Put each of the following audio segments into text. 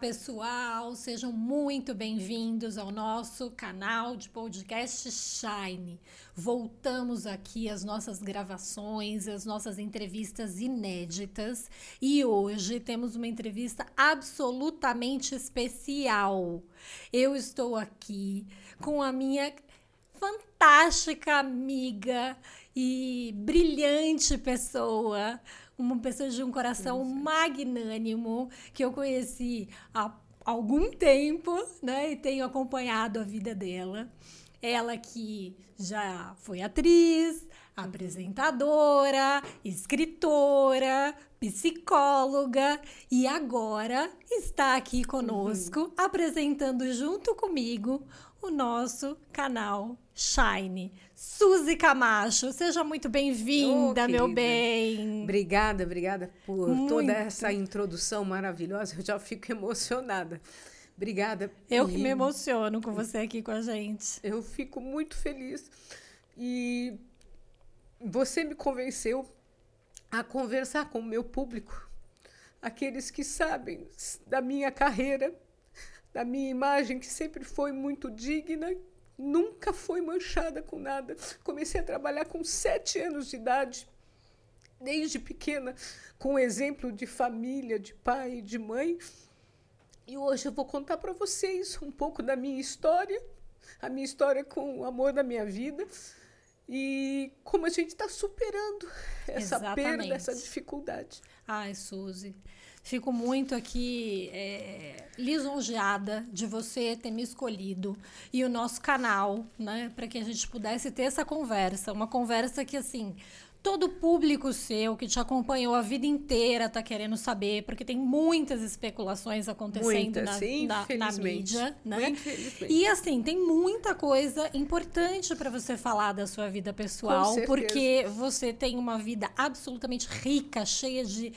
pessoal, sejam muito bem-vindos ao nosso canal de podcast Shine. Voltamos aqui às nossas gravações, às nossas entrevistas inéditas e hoje temos uma entrevista absolutamente especial. Eu estou aqui com a minha fantástica amiga e brilhante pessoa, uma pessoa de um coração magnânimo que eu conheci há algum tempo, né? E tenho acompanhado a vida dela. Ela que já foi atriz, apresentadora, escritora, psicóloga e agora está aqui conosco uhum. apresentando junto comigo o nosso canal Shine. Suzy Camacho, seja muito bem-vinda, oh, meu bem. Obrigada, obrigada por muito. toda essa introdução maravilhosa. Eu já fico emocionada. Obrigada. Eu que me emociono com você aqui com a gente. Eu fico muito feliz. E você me convenceu a conversar com o meu público, aqueles que sabem da minha carreira, da minha imagem, que sempre foi muito digna, nunca foi manchada com nada. Comecei a trabalhar com sete anos de idade, desde pequena, com exemplo de família, de pai e de mãe. E hoje eu vou contar para vocês um pouco da minha história, a minha história com o amor da minha vida e como a gente está superando essa Exatamente. perda, essa dificuldade. Ai, Suzy. Fico muito aqui é, lisonjeada de você ter me escolhido e o nosso canal, né, para que a gente pudesse ter essa conversa, uma conversa que assim todo público seu que te acompanhou a vida inteira está querendo saber, porque tem muitas especulações acontecendo muitas, na, sim, na, na, mídia, né? E assim, tem muita coisa importante para você falar da sua vida pessoal, porque você tem uma vida absolutamente rica, cheia de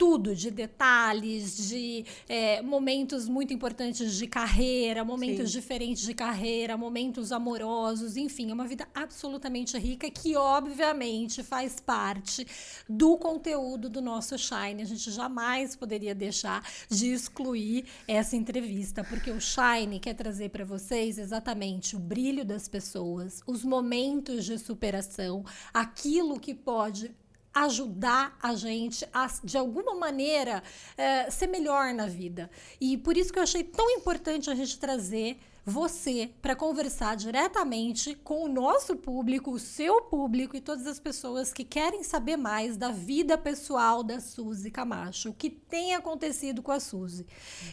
tudo, de detalhes, de é, momentos muito importantes de carreira, momentos Sim. diferentes de carreira, momentos amorosos, enfim, é uma vida absolutamente rica que, obviamente, faz parte do conteúdo do nosso Shine. A gente jamais poderia deixar de excluir essa entrevista, porque o Shine quer trazer para vocês exatamente o brilho das pessoas, os momentos de superação, aquilo que pode ajudar a gente a, de alguma maneira, é, ser melhor na vida. E por isso que eu achei tão importante a gente trazer você para conversar diretamente com o nosso público, o seu público e todas as pessoas que querem saber mais da vida pessoal da Suzy Camacho, o que tem acontecido com a Suzy.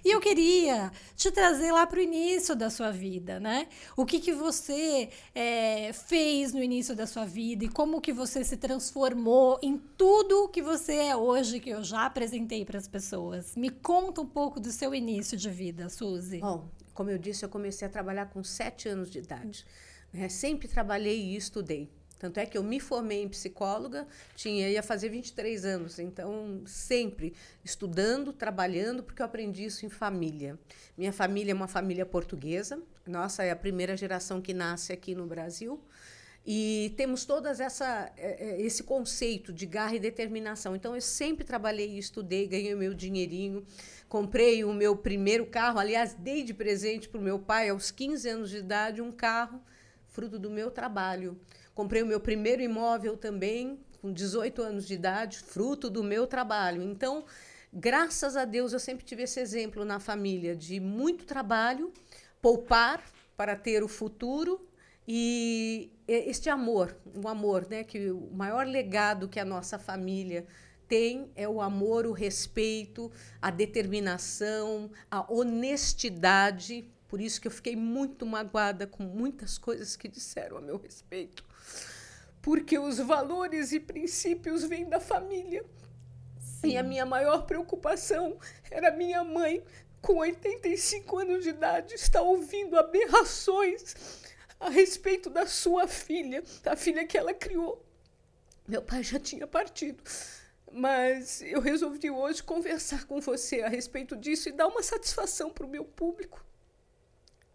E eu queria te trazer lá para o início da sua vida, né? O que, que você é, fez no início da sua vida e como que você se transformou em tudo que você é hoje, que eu já apresentei para as pessoas. Me conta um pouco do seu início de vida, Suzy. Bom, como eu disse, eu comecei a trabalhar com sete anos de idade. Né? Sempre trabalhei e estudei. Tanto é que eu me formei em psicóloga, tinha ia fazer 23 anos, então sempre estudando, trabalhando, porque eu aprendi isso em família. Minha família é uma família portuguesa, nossa é a primeira geração que nasce aqui no Brasil. E temos todas essa é, é, esse conceito de garra e determinação. Então eu sempre trabalhei estudei, ganhei meu dinheirinho. Comprei o meu primeiro carro, aliás, dei de presente para o meu pai aos 15 anos de idade um carro, fruto do meu trabalho. Comprei o meu primeiro imóvel também, com 18 anos de idade, fruto do meu trabalho. Então, graças a Deus, eu sempre tive esse exemplo na família de muito trabalho, poupar para ter o futuro e este amor, o amor, né, que o maior legado que a nossa família tem é o amor, o respeito, a determinação, a honestidade. Por isso que eu fiquei muito magoada com muitas coisas que disseram a meu respeito. Porque os valores e princípios vêm da família. Sim. E a minha maior preocupação era minha mãe, com 85 anos de idade, estar ouvindo aberrações a respeito da sua filha, da filha que ela criou. Meu pai já tinha partido. Mas eu resolvi hoje conversar com você a respeito disso e dar uma satisfação para o meu público.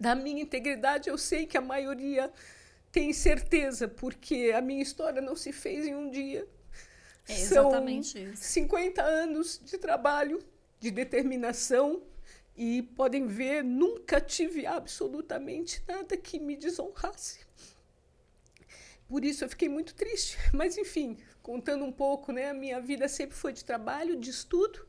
Da minha integridade, eu sei que a maioria tem certeza, porque a minha história não se fez em um dia. É exatamente São isso. 50 anos de trabalho, de determinação, E podem ver, nunca tive absolutamente nada que me desonrasse. Por isso eu fiquei muito triste. Mas, enfim, contando um pouco, né? A minha vida sempre foi de trabalho, de estudo.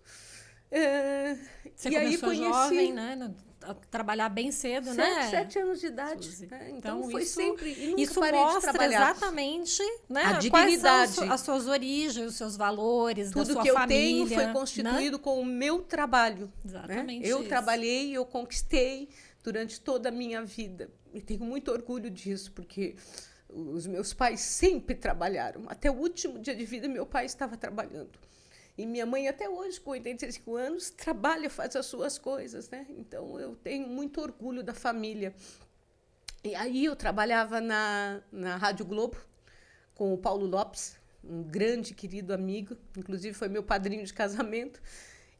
É, Você e aí conheci, jovem, né? A trabalhar bem cedo, sete, né? Sete anos de idade. Né? Então, então, foi isso, sempre. Isso mostra exatamente né, a dignidade. Quais as suas origens, os seus valores, Tudo que eu família, tenho foi constituído né? com o meu trabalho. Né? Exatamente. Né? Eu isso. trabalhei, eu conquistei durante toda a minha vida. E tenho muito orgulho disso, porque os meus pais sempre trabalharam. Até o último dia de vida, meu pai estava trabalhando. E minha mãe, até hoje, com 85 anos, trabalha, faz as suas coisas. Né? Então, eu tenho muito orgulho da família. E aí, eu trabalhava na, na Rádio Globo com o Paulo Lopes, um grande, querido amigo, inclusive foi meu padrinho de casamento.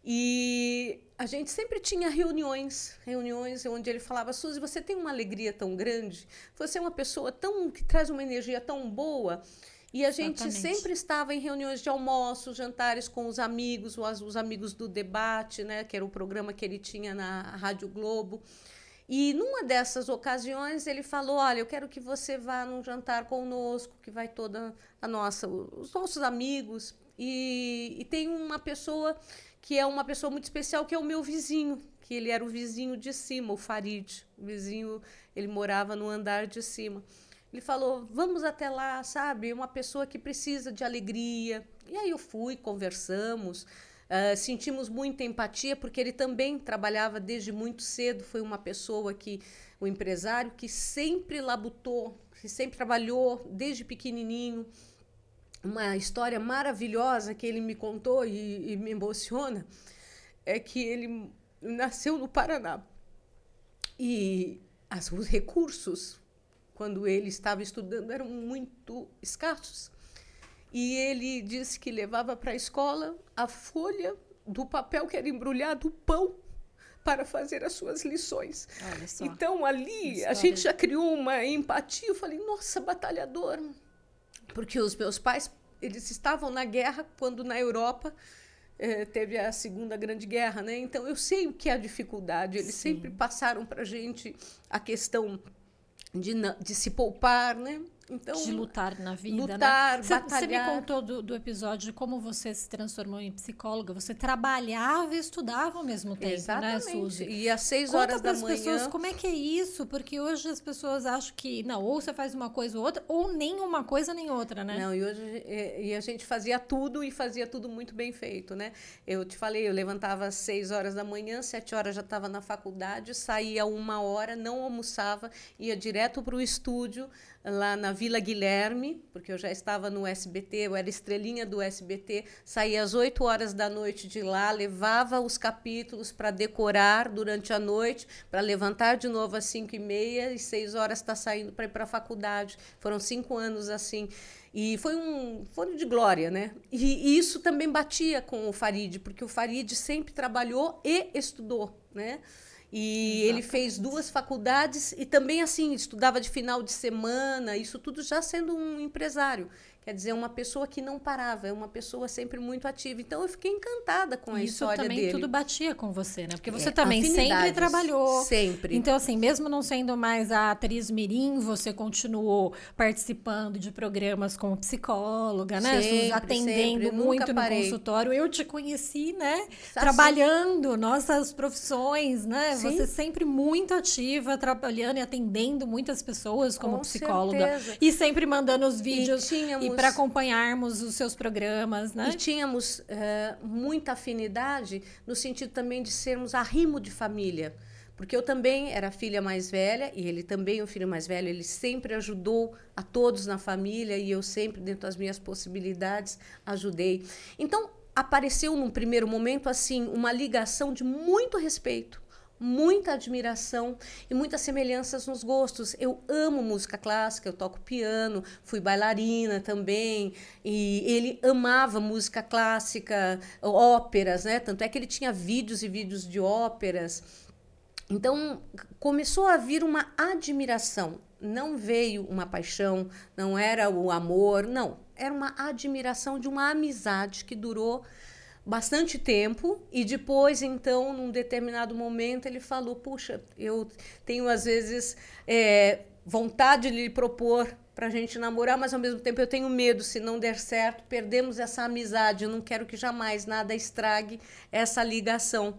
E a gente sempre tinha reuniões, reuniões onde ele falava: Suzy, você tem uma alegria tão grande, você é uma pessoa tão que traz uma energia tão boa. E a gente sempre estava em reuniões de almoço, jantares com os amigos, os, os amigos do debate, né, que era o programa que ele tinha na Rádio Globo. E numa dessas ocasiões ele falou: Olha, eu quero que você vá num jantar conosco, que vai toda a nossa, os nossos amigos. E, e tem uma pessoa que é uma pessoa muito especial, que é o meu vizinho, que ele era o vizinho de cima, o Farid. O vizinho, ele morava no andar de cima. Ele falou: "Vamos até lá, sabe? Uma pessoa que precisa de alegria". E aí eu fui, conversamos, uh, sentimos muita empatia porque ele também trabalhava desde muito cedo, foi uma pessoa que um empresário que sempre labutou, que sempre trabalhou desde pequenininho uma história maravilhosa que ele me contou e, e, me emociona é que ele nasceu no Paraná e as, os recursos quando ele estava estudando eram muito escassos e ele disse que levava para a escola a folha do papel que era embrulhado o pão para fazer as suas lições. Então ali a gente já criou uma empatia. Eu falei, nossa, batalhador, porque os meus pais eles estavam na guerra quando na Europa eh, teve a Segunda Grande Guerra, né? Então eu sei o que é a dificuldade. Eles Sim. sempre passaram para a gente a questão de, de se poupar, né? Então, de lutar na vida, lutar, né? batalhar. Você me contou do, do, episódio de como você se transformou em psicóloga. Você trabalhava e estudava ao mesmo tempo, né, Exatamente. né, Suzy? E às seis Conta horas da manhã... pessoas como é que é isso, porque hoje as pessoas acham que, não, ou você faz uma coisa ou outra, ou nem uma coisa nem outra, né? Não, e hoje e a gente fazia tudo e fazia tudo muito bem feito, né? Eu te falei, eu levantava às seis horas da manhã, sete horas já estava na faculdade, saía uma hora, não almoçava, ia direto para o estúdio, lá na Vila Guilherme, porque eu já estava no SBT, eu era estrelinha do SBT, saía às 8 horas da noite de lá, levava os capítulos para decorar durante a noite, para levantar de novo às 5 e meia e 6 horas está saindo para ir para a faculdade. Foram cinco anos assim. E foi um fone de glória, né? E, e isso também batia com o Farid, porque o Farid sempre trabalhou e estudou, né? E ele fez duas faculdades e também assim estudava de final de semana, isso tudo já sendo um empresário. Quer dizer, uma pessoa que não parava, é uma pessoa sempre muito ativa. Então eu fiquei encantada com a Isso história dele. Isso também tudo batia com você, né? Porque você é, também sempre trabalhou. Sempre. Então assim, mesmo não sendo mais a atriz mirim, você continuou participando de programas como psicóloga, né? Sempre, atendendo sempre. muito no consultório. Eu te conheci, né? Assim. Trabalhando nossas profissões, né? Sim. Você sempre muito ativa, trabalhando e atendendo muitas pessoas como com psicóloga certeza. e sempre mandando os vídeos e tínhamos para acompanharmos os seus programas, né? E tínhamos uh, muita afinidade no sentido também de sermos arrimo de família. Porque eu também era a filha mais velha e ele também o filho mais velho. Ele sempre ajudou a todos na família e eu sempre, dentro das minhas possibilidades, ajudei. Então, apareceu num primeiro momento assim uma ligação de muito respeito muita admiração e muitas semelhanças nos gostos. Eu amo música clássica, eu toco piano, fui bailarina também, e ele amava música clássica, óperas, né? Tanto é que ele tinha vídeos e vídeos de óperas. Então, começou a vir uma admiração. Não veio uma paixão, não era o amor, não. Era uma admiração de uma amizade que durou bastante tempo e depois então num determinado momento ele falou puxa eu tenho às vezes é, vontade de lhe propor para a gente namorar mas ao mesmo tempo eu tenho medo se não der certo perdemos essa amizade eu não quero que jamais nada estrague essa ligação.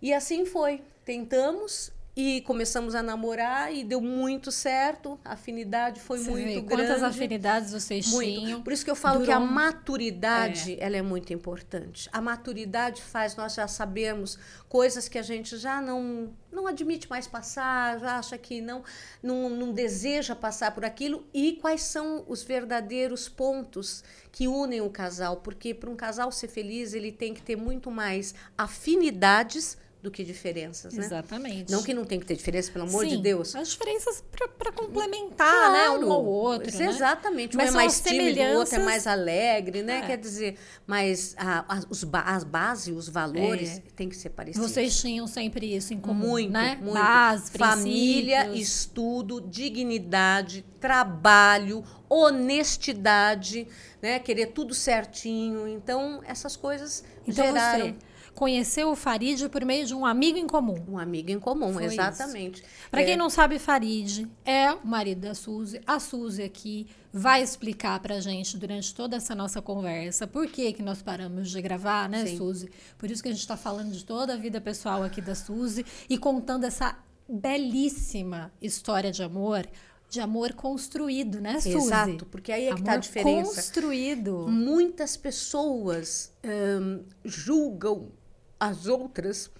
E assim foi. Tentamos e começamos a namorar e deu muito certo. A afinidade foi Você muito vê, grande. Quantas afinidades vocês muito. tinham? Por isso que eu falo que a maturidade é. ela é muito importante. A maturidade faz nós já sabermos coisas que a gente já não não admite mais passar, já acha que não, não, não deseja passar por aquilo e quais são os verdadeiros pontos que unem o casal, porque para um casal ser feliz ele tem que ter muito mais afinidades do que diferenças, né? Exatamente. Não que não tem que ter diferença, pelo amor Sim, de Deus. As diferenças para complementar, né? Um ao outro. Né? Exatamente. Mas um é mais tímido, semelhanças... o outro é mais alegre, né? É. Quer dizer, mas a, a, os ba as bases, os valores, é. tem que ser parecidos. Vocês tinham sempre isso em comum, muito, né? Muito. Base, Família, princípios. estudo, dignidade, trabalho, honestidade, né? Querer tudo certinho. Então, essas coisas então geraram... Você conheceu o Farid por meio de um amigo em comum. Um amigo em comum, Foi exatamente. Para É. quem não sabe, Farid é o marido da Suzy. A Suzy aqui vai explicar pra gente durante toda essa nossa conversa por que, que nós paramos de gravar, né, Sim. Suzy? Por isso que a gente está falando de toda a vida pessoal aqui da Suzy e contando essa belíssima história de amor, de amor construído, né, Suzy? Exato, porque aí é que está a Amor diferença. construído. Muitas pessoas hum, julgam as outras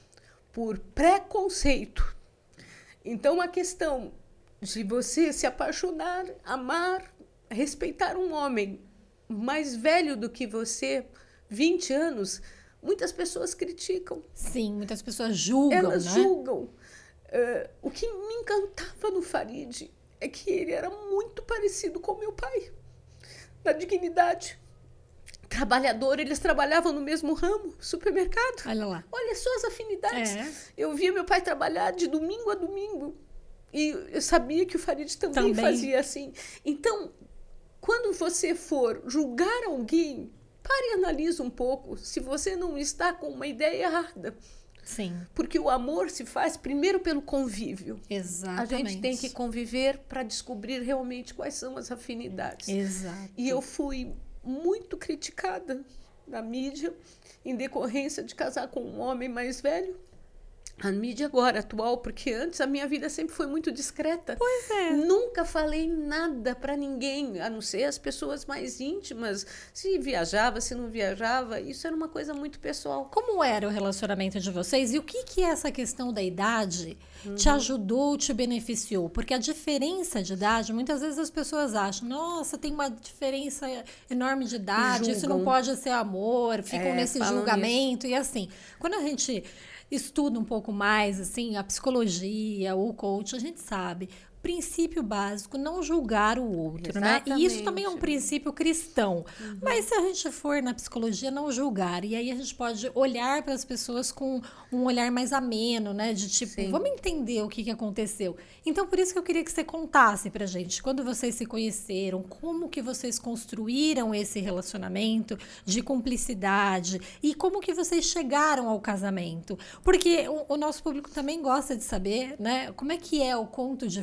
por preconceito. Então, a questão de você se apaixonar, amar, respeitar um homem mais velho do que você, 20 anos, muitas pessoas criticam. Sim, muitas pessoas julgam, Elas né? julgam. Eh, o que me encantava no Farid é que ele era muito parecido com meu pai, na dignidade. Trabalhador, eles trabalhavam no mesmo ramo, supermercado. Olha lá. Olha só as afinidades. É. Eu via meu pai trabalhar de domingo a domingo. E eu sabia que o Farid também, Também. fazia assim. Então, quando você for julgar alguém, pare e analise um pouco se você não está com uma ideia errada. Sim, Porque o amor se faz primeiro pelo convívio. A exatamente. gente tem que conviver para descobrir realmente quais são as afinidades. Exato. E eu fui muito criticada na mídia em decorrência de casar com um homem mais velho. A mídia agora atual, porque antes a minha vida sempre foi muito discreta. Pois é. Nunca falei nada para ninguém, a não ser as pessoas mais íntimas. Se viajava, se não viajava, isso era uma coisa muito pessoal. Como era o relacionamento de vocês e o que que essa questão da idade Uhum. te ajudou, te beneficiou? Porque a diferença de idade, muitas vezes as pessoas acham, nossa, tem uma diferença enorme de idade, isso não Julgam. pode ser amor, ficam É, nesse julgamento e assim. Quando a gente estuda um pouco mais assim a psicologia, o coach, a gente sabe princípio básico, não julgar o outro, né? E isso também é um Exatamente. princípio cristão. Uhum. Mas se a gente for na psicologia, não julgar. E aí a gente pode olhar para as pessoas com um olhar mais ameno, né? De tipo, Sim. vamos entender o que, que aconteceu. Então, por isso que eu queria que você contasse pra gente, quando vocês se conheceram, como que vocês construíram esse relacionamento de cumplicidade e como que vocês chegaram ao casamento. Porque o, o nosso público também gosta de saber, né? Como é que é o conto de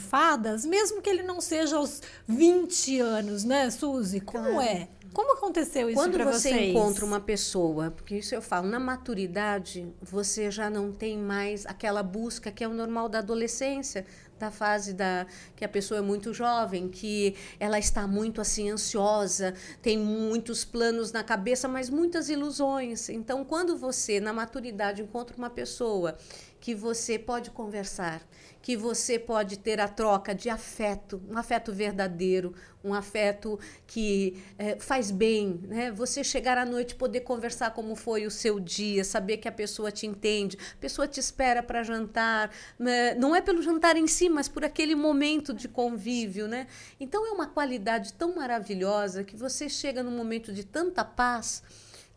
mesmo que ele não seja aos 20 anos, né, Suzy? Como Claro. é? Como aconteceu isso Quando você vocês? encontra uma pessoa, porque isso eu falo, na maturidade, você já não tem mais aquela busca que é o normal da adolescência, da fase da que a pessoa é muito jovem, que ela está muito assim ansiosa, tem muitos planos na cabeça, mas muitas ilusões. Então, quando você na maturidade encontra uma pessoa que você pode conversar, que você pode ter a troca de afeto, um afeto verdadeiro, um afeto que eh, faz bem, né? Você chegar à noite poder conversar como foi o seu dia, saber que a pessoa te entende, a pessoa te espera para jantar, né? não é pelo jantar em si, mas por aquele momento de convívio, né? Então é uma qualidade tão maravilhosa que você chega num momento de tanta paz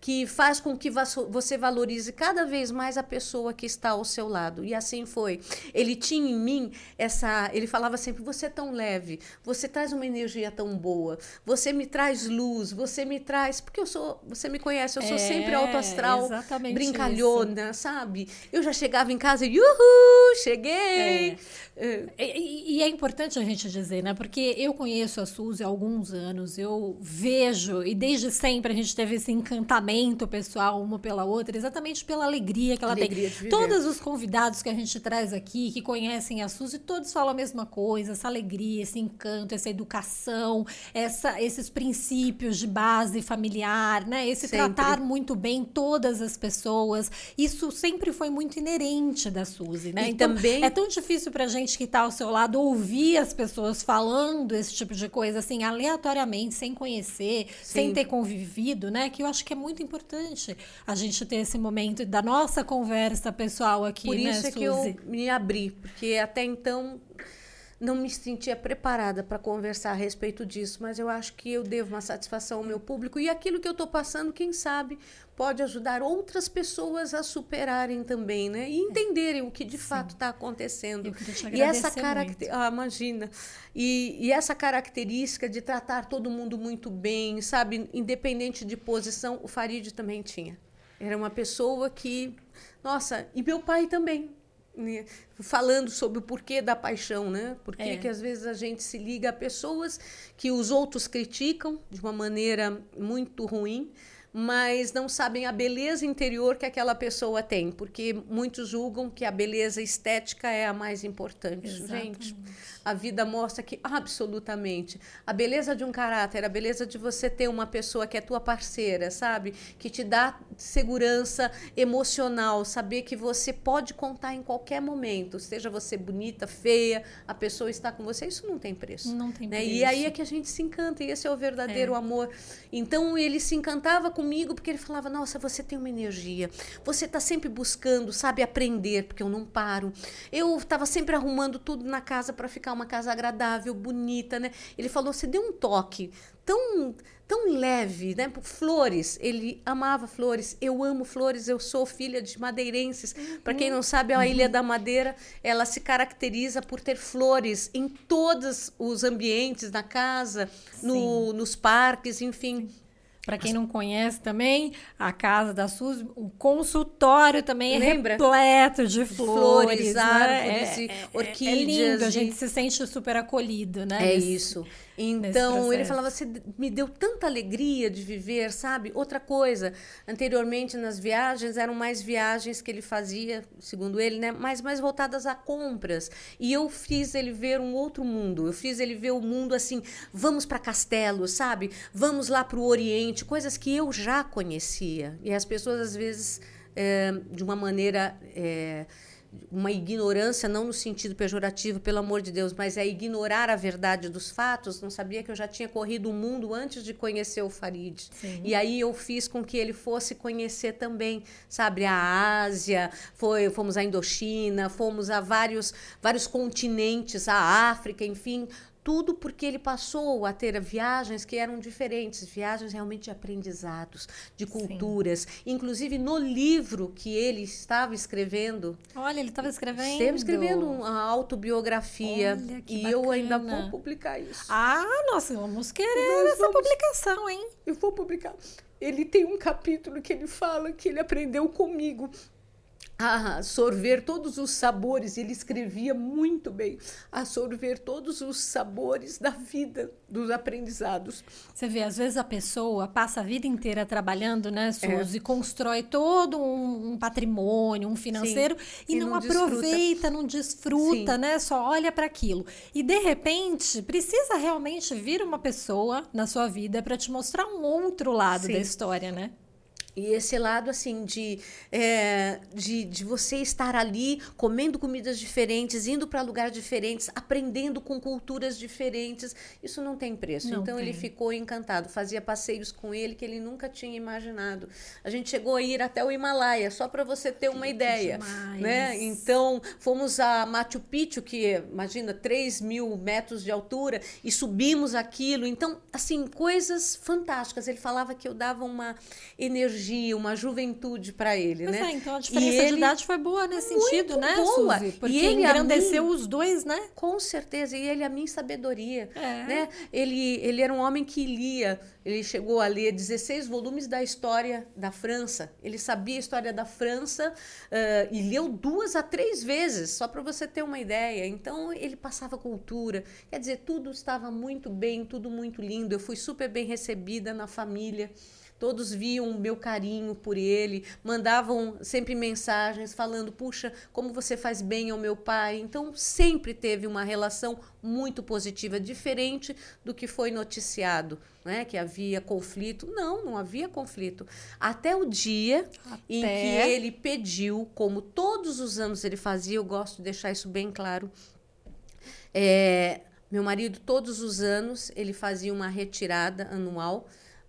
que faz com que você valorize cada vez mais a pessoa que está ao seu lado. E assim foi. Ele tinha em mim essa. Ele falava sempre: você é tão leve, você traz uma energia tão boa, você me traz luz, você me traz. Porque eu sou. Você me conhece, eu sou é, sempre alto astral, brincalhona, isso. sabe? Eu já chegava em casa e, uhul, cheguei. É. E, e, é importante a gente dizer, né? Porque eu conheço a Suzy há alguns anos, eu vejo, e desde sempre a gente teve esse encantamento pessoal uma pela outra, exatamente pela alegria que ela alegria tem. Todos os convidados que a gente traz aqui, que conhecem a Suzy, todos falam a mesma coisa, essa alegria, esse encanto, essa educação, essa, esses princípios de base familiar, né? Esse sempre. tratar muito bem todas as pessoas. Isso sempre foi muito inerente da Suzy, né? E então, também... é tão difícil pra gente que está ao seu lado ouvir as pessoas falando esse tipo de coisa, assim, aleatoriamente, sem conhecer, Sim. sem ter convivido, né? Que eu acho que é muito importante a gente ter esse momento da nossa conversa pessoal aqui, Por né, isso é Suzy? que eu me abri, porque até então não me sentia preparada para conversar a respeito disso, mas eu acho que eu devo uma satisfação ao meu público e aquilo que eu estou passando, quem sabe, pode ajudar outras pessoas a superarem também, né? E entenderem o que de Sim. fato está acontecendo. e essa característica, ah, imagina. E, e essa característica de tratar todo mundo muito bem, sabe, independente de posição, o Farid também tinha. Era uma pessoa que, nossa, e meu pai também falando sobre o porquê da paixão, né? Porque é. que às vezes a gente se liga a pessoas que os outros criticam de uma maneira muito ruim, mas não sabem a beleza interior que aquela pessoa tem, porque muitos julgam que a beleza estética é a mais importante. Exatamente. Gente, a vida mostra que absolutamente a beleza de um caráter, a beleza de você ter uma pessoa que é tua parceira, sabe? Que te dá segurança emocional, saber que você pode contar em qualquer momento, seja você bonita, feia, a pessoa está com você, isso não tem preço. Não tem né? preço. E aí é que a gente se encanta, e esse é o verdadeiro é. amor. Então ele se encantava comigo porque ele falava: "Nossa, você tem uma energia. Você está sempre buscando, sabe, aprender, porque eu não paro. Eu estava sempre arrumando tudo na casa para ficar uma casa agradável, bonita, né? Ele falou: "Você deu um toque tão tão leve, né? Flores, ele amava flores. Eu amo flores, eu sou filha de madeirenses. Uhum. Para quem não sabe, a Ilha da Madeira, ela se caracteriza por ter flores em todos os ambientes, na casa, no, nos parques, enfim. Para quem não conhece também, a casa da Suzy, o consultório também é Lembra? repleto de flores, flores né? árvores, é, é, orquídeas. É lindo, a gente se sente super acolhido, né? É nesse... isso. Então, ele falava, você me deu tanta alegria de viver, sabe? Outra coisa, anteriormente nas viagens, eram mais viagens que ele fazia, segundo ele, né? mais, mais voltadas a compras. E eu fiz ele ver um outro mundo. Eu fiz ele ver o mundo assim, vamos para Castelo, sabe? Vamos lá para o Oriente, coisas que eu já conhecia. E as pessoas, às vezes, é, de uma maneira... É, uma ignorância, não no sentido pejorativo, pelo amor de Deus, mas é ignorar a verdade dos fatos. Não sabia que eu já tinha corrido o mundo antes de conhecer o Farid. Sim. E aí eu fiz com que ele fosse conhecer também, sabe, a Ásia, foi, fomos à Indochina, fomos a vários, vários continentes, a África, enfim, tudo porque ele passou a ter viagens que eram diferentes, viagens realmente de aprendizados, de culturas. Sim. Inclusive no livro que ele estava escrevendo. Olha, ele estava escrevendo. Estava escrevendo uma autobiografia. Olha, e bacana. eu ainda vou publicar isso. Ah, nós vamos querer nós essa vamos... publicação, hein? Eu vou publicar. Ele tem um capítulo que ele fala que ele aprendeu comigo a sorver todos os sabores, ele escrevia muito bem, a sorver todos os sabores da vida, dos aprendizados. Você vê, às vezes a pessoa passa a vida inteira trabalhando, né, Suzy, é. constrói todo um, um, patrimônio, um financeiro, Sim, e, e, não, não aproveita, não desfruta, Sim. né, só olha para aquilo. E, de repente, precisa realmente vir uma pessoa na sua vida para te mostrar um outro lado Sim. da história, né? E esse lado, assim, de, é, de, de você estar ali comendo comidas diferentes, indo para lugares diferentes, aprendendo com culturas diferentes, isso não tem preço. Não então tem. ele ficou encantado. Fazia passeios com ele que ele nunca tinha imaginado. A gente chegou a ir até o Himalaia, só para você ter uma que ideia. Demais. Né? Então, fomos a Machu Picchu, que imagina 3 mil metros de altura, e subimos aquilo. Então, assim, coisas fantásticas. Ele falava que eu dava uma energia energia, uma juventude para ele, Pois né? é, então a E diferença de ele- idade foi boa nesse sentido, Muito né, boa. Suzy? E Porque ele, a engrandeceu mim- os dois, né? Com certeza, e ele a minha sabedoria, É. né? Ele, ele era um homem que lia, ele chegou a ler 16 volumes da história da França. Ele sabia a história da França eh, e leu duas a três vezes, só para você ter uma ideia. Então, ele passava cultura. Quer dizer, tudo estava muito bem, tudo muito lindo. Eu fui super bem recebida na família. Todos viam o meu carinho por ele, mandavam sempre mensagens falando: puxa, como você faz bem ao meu pai. Então, sempre teve uma relação muito positiva, diferente do que foi noticiado, né? que havia conflito. Não, não havia conflito. Até o dia em que Até- ele pediu, como todos os anos ele fazia, eu gosto de deixar isso bem claro. É, meu marido, todos os anos, ele fazia uma retirada anual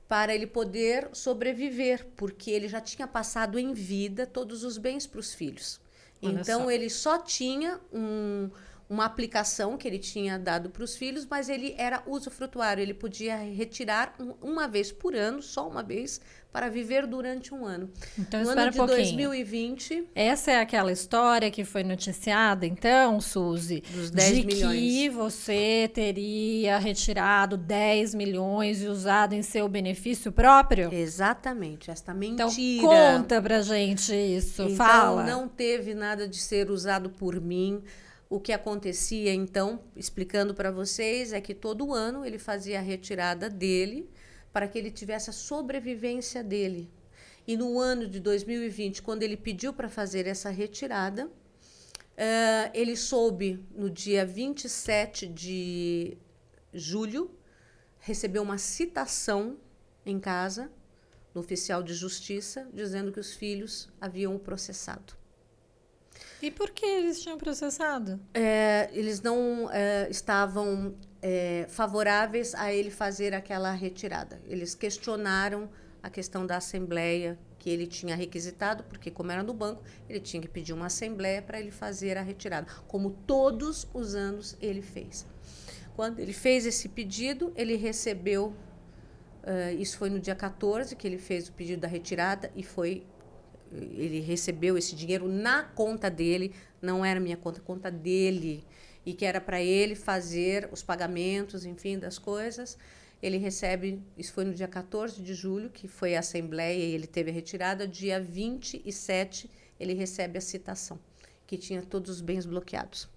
para ele poder sobreviver, porque ele já tinha passado em vida todos os bens para os filhos. Olha então, só. ele só tinha um- uma aplicação que ele tinha dado para os filhos, mas ele era usufrutuário, ele podia retirar um- uma vez por ano, só uma vez, para viver durante um ano. Então, no ano um de pouquinho. 2020, Essa é aquela história que foi noticiada, então, Suzy, Dos 10 de milhões. que você teria retirado 10 milhões e usado em seu benefício próprio? exatamente, esta Então, mentira. conta pra gente isso, Então, fala. não teve nada de ser usado por mim. O que acontecia, então, explicando para vocês, é que todo ano ele fazia a retirada dele para que ele tivesse a sobrevivência dele. E no ano de 2020, quando ele pediu para fazer essa retirada, eh, ele soube no dia 27 de julho, recebeu uma citação em casa, no oficial de justiça, dizendo que os filhos haviam o processado. E por que eles tinham processado? É, eles não é, estavam é, favoráveis a ele fazer aquela retirada. Eles questionaram a questão da assembleia que ele tinha requisitado, porque como era no banco, ele tinha que pedir uma assembleia para ele fazer a retirada, como todos os anos ele fez. Quando ele fez esse pedido, ele recebeu, eh, isso foi no dia 14 que ele fez o pedido da retirada e foi ele recebeu esse dinheiro na conta dele, não era minha conta, conta dele, e que era para ele fazer os pagamentos, enfim, das coisas. Ele recebe, isso foi no dia 14 de julho, que foi a assembleia e ele teve a retirada, dia 27 ele recebe a citação, que tinha todos os bens bloqueados.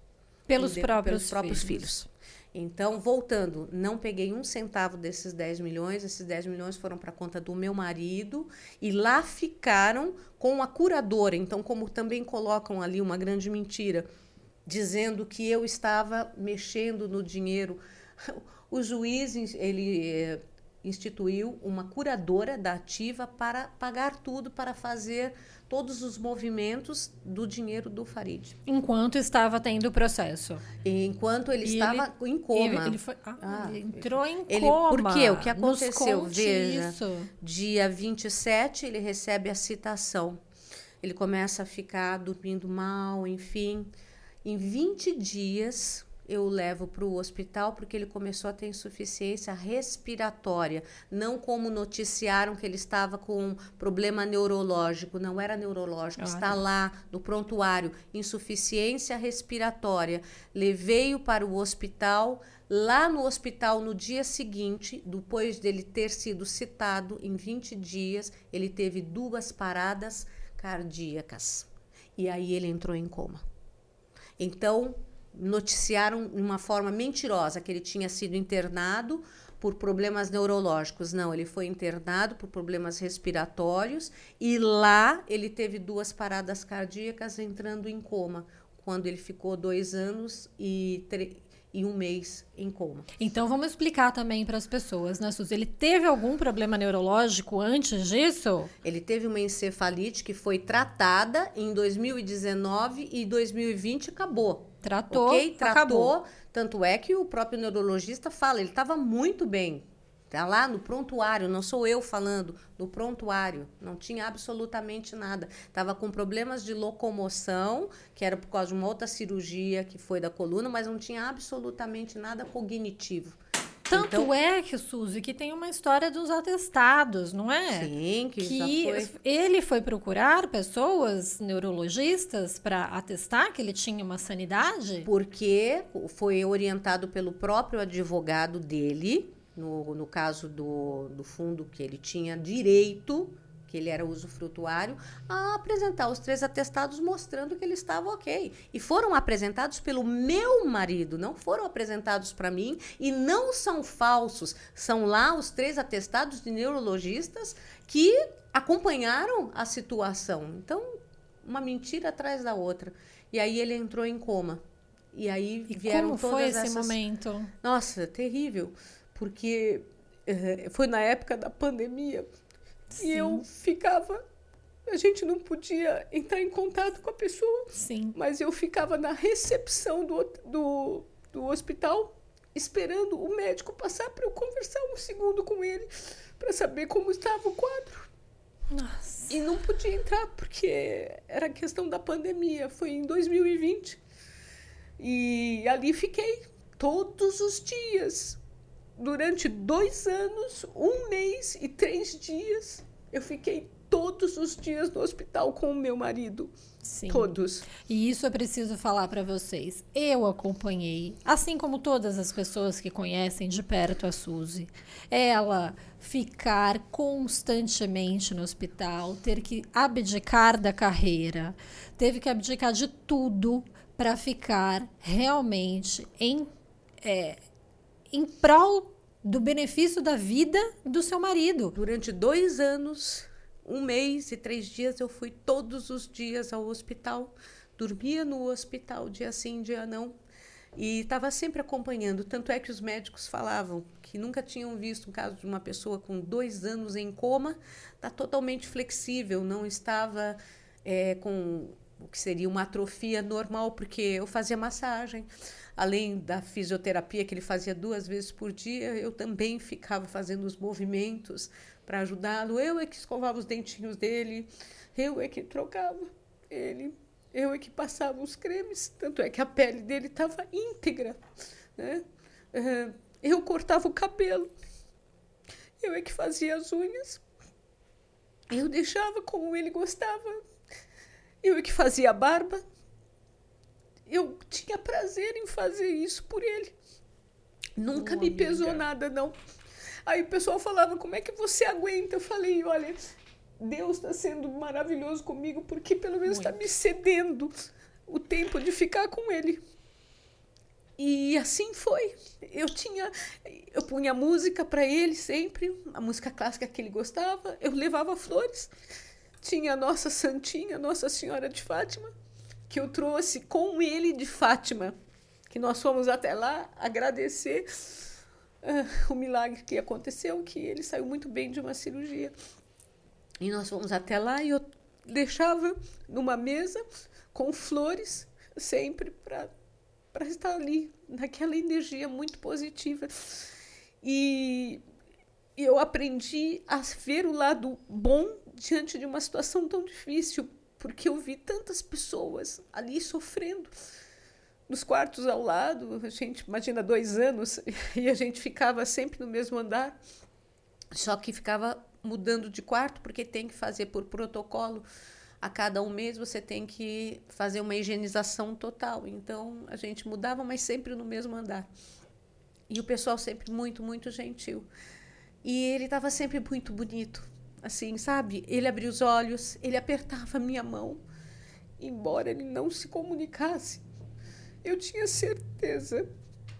Pelos De- próprios, pelos próprios filhos. filhos. Então, voltando, não peguei um centavo desses 10 milhões, esses 10 milhões foram para a conta do meu marido e lá ficaram com a curadora. Então, como também colocam ali uma grande mentira, dizendo que eu estava mexendo no dinheiro, o juiz ele eh, instituiu uma curadora da ativa para pagar tudo, para fazer todos os movimentos do dinheiro do Farid. Enquanto estava tendo o processo. Enquanto ele E estava em coma. Ele, ele foi, ah, Ah, ele entrou em ele- coma. por quê? O que aconteceu? conte Veja. Isso. Dia 27, ele recebe a citação. Ele começa a ficar dormindo mal, enfim. Em 20 dias, eu o levo para o hospital porque ele começou a ter insuficiência respiratória. Não como noticiaram que ele estava com problema neurológico. Não era neurológico, Ah, está tá. lá no prontuário. Insuficiência respiratória. Levei-o para o hospital. Lá no hospital, no dia seguinte, depois dele ter sido citado, em 20 dias, ele teve duas paradas cardíacas. E aí ele entrou em coma. Então, noticiaram de uma forma mentirosa que ele tinha sido internado por problemas neurológicos. Não, ele foi internado por problemas respiratórios e lá ele teve duas paradas cardíacas entrando em coma, quando ele ficou dois anos e, tre- e um mês em coma. Então vamos explicar também para as pessoas, né, Suzy? Ele teve algum problema neurológico antes disso? Ele teve uma encefalite que foi tratada em 2019 e 2020 acabou. Tratou, ok? acabou. Tratou. Tanto é que o próprio neurologista fala, ele estava muito bem. Tá lá no prontuário, não sou eu falando, no prontuário. Não tinha absolutamente nada. Estava com problemas de locomoção, que era por causa de uma outra cirurgia que foi da coluna, mas não tinha absolutamente nada cognitivo. Tanto Então- é que, Suzy, que tem uma história dos atestados, não é? Sim, que, que foi. ele foi procurar pessoas neurologistas para atestar que ele tinha uma sanidade? Porque foi orientado pelo próprio advogado dele, no, no caso do, do fundo que ele tinha direito, que ele era usufrutuário, a apresentar os três atestados mostrando que ele estava ok. E foram apresentados pelo meu marido, não foram apresentados para mim e não são falsos. São lá os três atestados de neurologistas que acompanharam a situação. Então, uma mentira atrás da outra. E aí ele entrou em coma. E aí E vieram como todas foi esse essas... momento? Nossa, terrível. Porque eh, foi na época da pandemia Sim. e eu ficava. A gente não podia entrar em contato com a pessoa, Sim. mas eu ficava na recepção do, do, do hospital, esperando o médico passar para eu conversar um segundo com ele, para saber como estava o quadro. Nossa. E não podia entrar, porque era questão da pandemia. Foi em 2020. E ali fiquei todos os dias. Durante dois anos, um mês e três dias, eu fiquei todos os dias no hospital com o meu marido. Sim. Todos. E isso eu preciso falar para vocês. Eu acompanhei, assim como todas as pessoas que conhecem de perto a Suzy, ela ficar constantemente no hospital, ter que abdicar da carreira, teve que abdicar de tudo para ficar realmente em, é, em prol do benefício da vida do seu marido. Durante dois anos, um mês e três dias, eu fui todos os dias ao hospital. Dormia no hospital, dia sim, dia não. E estava sempre acompanhando. Tanto é que os médicos falavam que nunca tinham visto um caso de uma pessoa com dois anos em coma, está totalmente flexível, não estava é, com o que seria uma atrofia normal, porque eu fazia massagem. Além da fisioterapia que ele fazia duas vezes por dia, eu também ficava fazendo os movimentos para ajudá-lo. Eu é que escovava os dentinhos dele, eu é que trocava ele, eu é que passava os cremes. Tanto é que a pele dele estava íntegra. Né? Eu cortava o cabelo, eu é que fazia as unhas, eu deixava como ele gostava, eu é que fazia a barba. Eu tinha prazer em fazer isso por ele. Nunca Oh, me pesou amiga. nada, não. Aí o pessoal falava, como é que você aguenta? Eu falei, olha, Deus está sendo maravilhoso comigo porque pelo menos está me cedendo o tempo de ficar com ele. E assim foi. Eu tinha, eu punha música para ele sempre, a música clássica que ele gostava. Eu levava flores. Tinha a nossa santinha, Nossa Senhora de Fátima, que eu trouxe com ele de Fátima, que nós fomos até lá agradecer ah, o milagre que aconteceu, que ele saiu muito bem de uma cirurgia. E nós fomos até lá e eu deixava numa mesa com flores sempre para para estar ali naquela energia muito positiva. E eu aprendi a ver o lado bom diante de uma situação tão difícil, porque eu vi tantas pessoas ali sofrendo nos quartos ao lado. A gente imagina dois anos e a gente ficava sempre no mesmo andar, só que ficava mudando de quarto porque tem que fazer por protocolo. A cada um mês você tem que fazer uma higienização total. Então a gente mudava, mas sempre no mesmo andar. E o pessoal sempre muito, muito gentil. E ele estava sempre muito bonito, assim, sabe? Ele abria os olhos, ele apertava a minha mão, embora ele não se comunicasse. Eu tinha certeza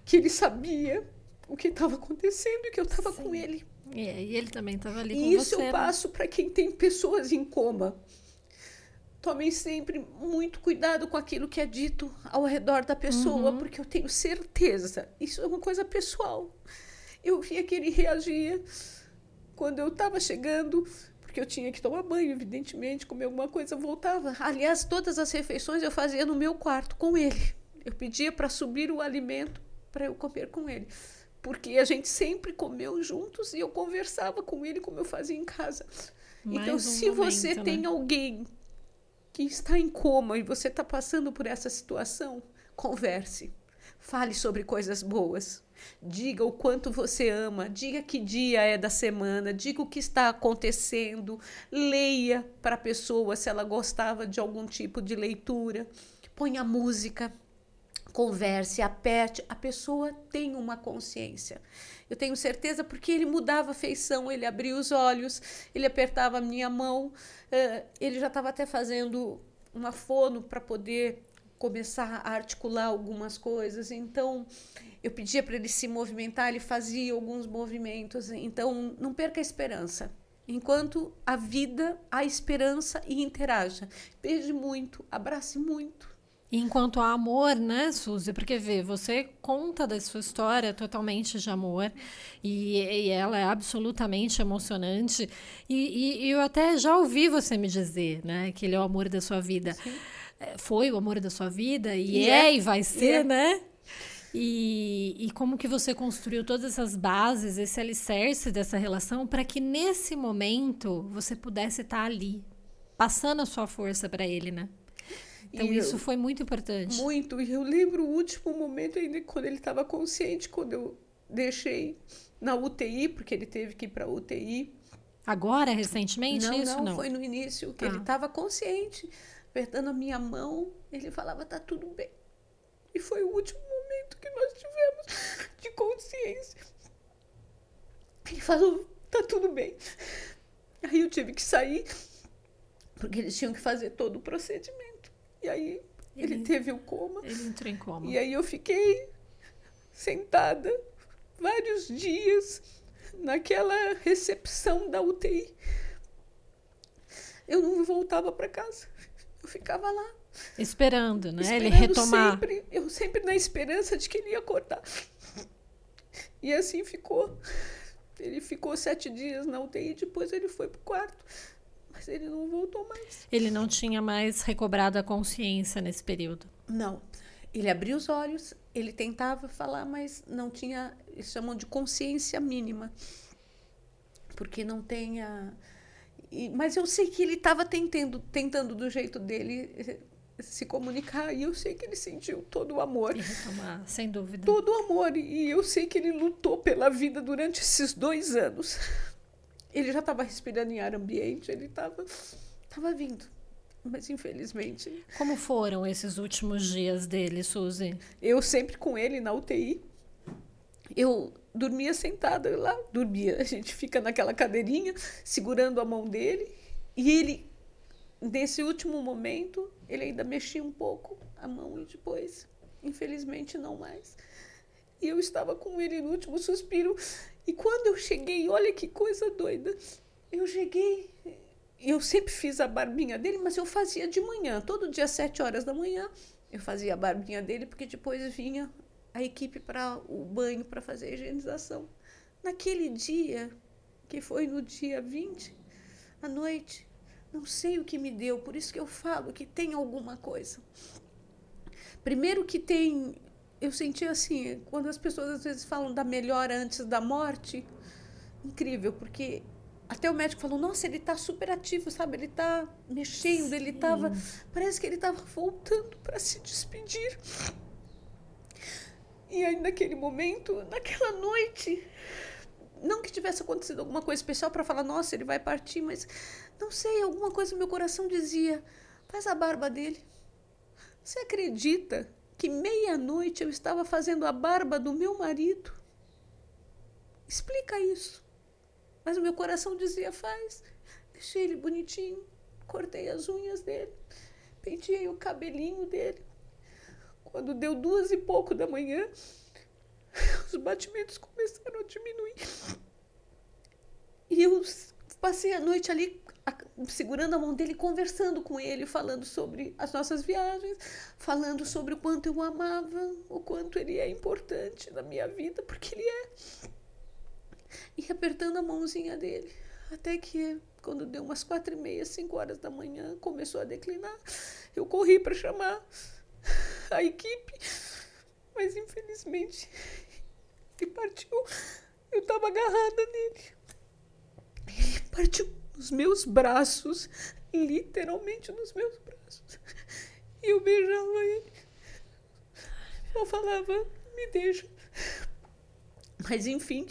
que ele sabia o que estava acontecendo e que eu estava com ele. É, e ele também estava ali com E isso você. eu né? passo para quem tem pessoas em coma. Tomem sempre muito cuidado com aquilo que é dito ao redor da pessoa, Uhum. porque eu tenho certeza, isso é uma coisa pessoal. Eu via que ele reagia quando eu estava chegando, porque eu tinha que tomar banho, evidentemente, comer alguma coisa, eu voltava. Aliás, todas as refeições eu fazia no meu quarto com ele. Eu pedia para subir o alimento para eu comer com ele. Porque a gente sempre comeu juntos e eu conversava com ele como eu fazia em casa. então, Mais um se você momento, tem né? alguém que está em coma e você está passando por essa situação, converse. Fale sobre coisas boas. Diga o quanto você ama, diga que dia é da semana, diga o que está acontecendo, leia para a pessoa se ela gostava de algum tipo de leitura, ponha música, converse, aperte, a pessoa tem uma consciência. Eu tenho certeza porque ele mudava a feição, ele abria os olhos, ele apertava a minha mão, uh, ele já estava até fazendo uma fono para poder começar a articular algumas coisas. Então, eu pedia para ele se movimentar, ele fazia alguns movimentos. Então, não perca a esperança. Enquanto a vida, a esperança e interaja. Beije muito, abrace muito. Enquanto há amor, né, Suzy? Porque vê, você conta da sua história totalmente de amor e, e ela é absolutamente emocionante. E, e, e, eu até já ouvi você me dizer, né, que ele é o amor da sua vida. Sim. É, foi o amor da sua vida e, é, é, e vai ser, é. né? E, e como que você construiu todas essas bases, esse alicerce dessa relação para que nesse momento você pudesse estar ali, passando a sua força para ele, né? Então, e isso eu, foi muito importante. Muito. E eu lembro o último momento ainda quando ele estava consciente, quando eu deixei na UTI, porque ele teve que ir para UTI. Agora, recentemente? Não, isso, não, não, foi no início, que ah. ele estava consciente, apertando a minha mão, ele falava, tá tudo bem. E foi o último momento que nós tivemos de consciência. Ele falou, tá tudo bem. Aí eu tive que sair, porque eles tinham que fazer todo o procedimento. E aí ele, ele teve o coma. Ele entrou em coma. E aí eu fiquei sentada vários dias naquela recepção da UTI. Eu não voltava para casa. Eu ficava lá. Esperando, né? Esperando ele retomar. Sempre, eu sempre na esperança de que ele ia acordar. E assim ficou. Ele ficou sete dias na UTI, depois ele foi pro quarto mas ele não voltou mais. Ele não tinha mais recobrado a consciência nesse período? Não. Ele abriu os olhos, ele tentava falar, mas não tinha, eles chamam de consciência mínima. Porque não tenha. E, mas eu sei que ele estava tentando, tentando do jeito dele eh, se comunicar e eu sei que ele sentiu todo o amor. E retomar, sem dúvida. Todo o amor. E eu sei que ele lutou pela vida durante esses dois anos. Ele já estava respirando em ar ambiente, ele estava tava vindo. Mas infelizmente. Como foram esses últimos dias dele, Suzy? Eu sempre com ele na UTI. Eu dormia sentada lá, dormia. A gente fica naquela cadeirinha, segurando a mão dele. E ele, nesse último momento, ele ainda mexia um pouco a mão e depois, infelizmente, não mais. E eu estava com ele no último suspiro. E quando eu cheguei, olha que coisa doida. Eu cheguei, eu sempre fiz a barbinha dele, mas eu fazia de manhã, todo dia às sete horas da manhã. Eu fazia a barbinha dele, porque depois vinha a equipe para o banho para fazer a higienização. Naquele dia, que foi no dia 20, à noite, não sei o que me deu, por isso que eu falo que tem alguma coisa. Primeiro que tem eu senti assim, quando as pessoas às vezes falam da melhora antes da morte, incrível, porque até o médico falou: "Nossa, ele está super ativo, sabe? Ele está mexendo, Sim. ele estava, parece que ele estava voltando para se despedir". E aí naquele momento, naquela noite, não que tivesse acontecido alguma coisa especial para falar: "Nossa, ele vai partir", mas não sei, alguma coisa no meu coração dizia: "Faz a barba dele". Você acredita que meia-noite eu estava fazendo a barba do meu marido. Explica isso. Mas o meu coração dizia: faz. Deixei ele bonitinho, cortei as unhas dele, penteei o cabelinho dele. Quando deu duas e pouco da manhã, os batimentos começaram a diminuir. E eu passei a noite ali segurando a mão dele, conversando com ele, falando sobre as nossas viagens, falando sobre o quanto eu amava, o quanto ele é importante na minha vida, porque ele é. E apertando a mãozinha dele. Até que, quando deu umas quatro e meia, cinco horas da manhã, começou a declinar. Eu corri para chamar a equipe, mas infelizmente ele partiu. Eu estava agarrada nele. Ele partiu nos meus braços, literalmente nos meus braços. E eu beijava ele. Eu falava, me deixa. Mas, enfim.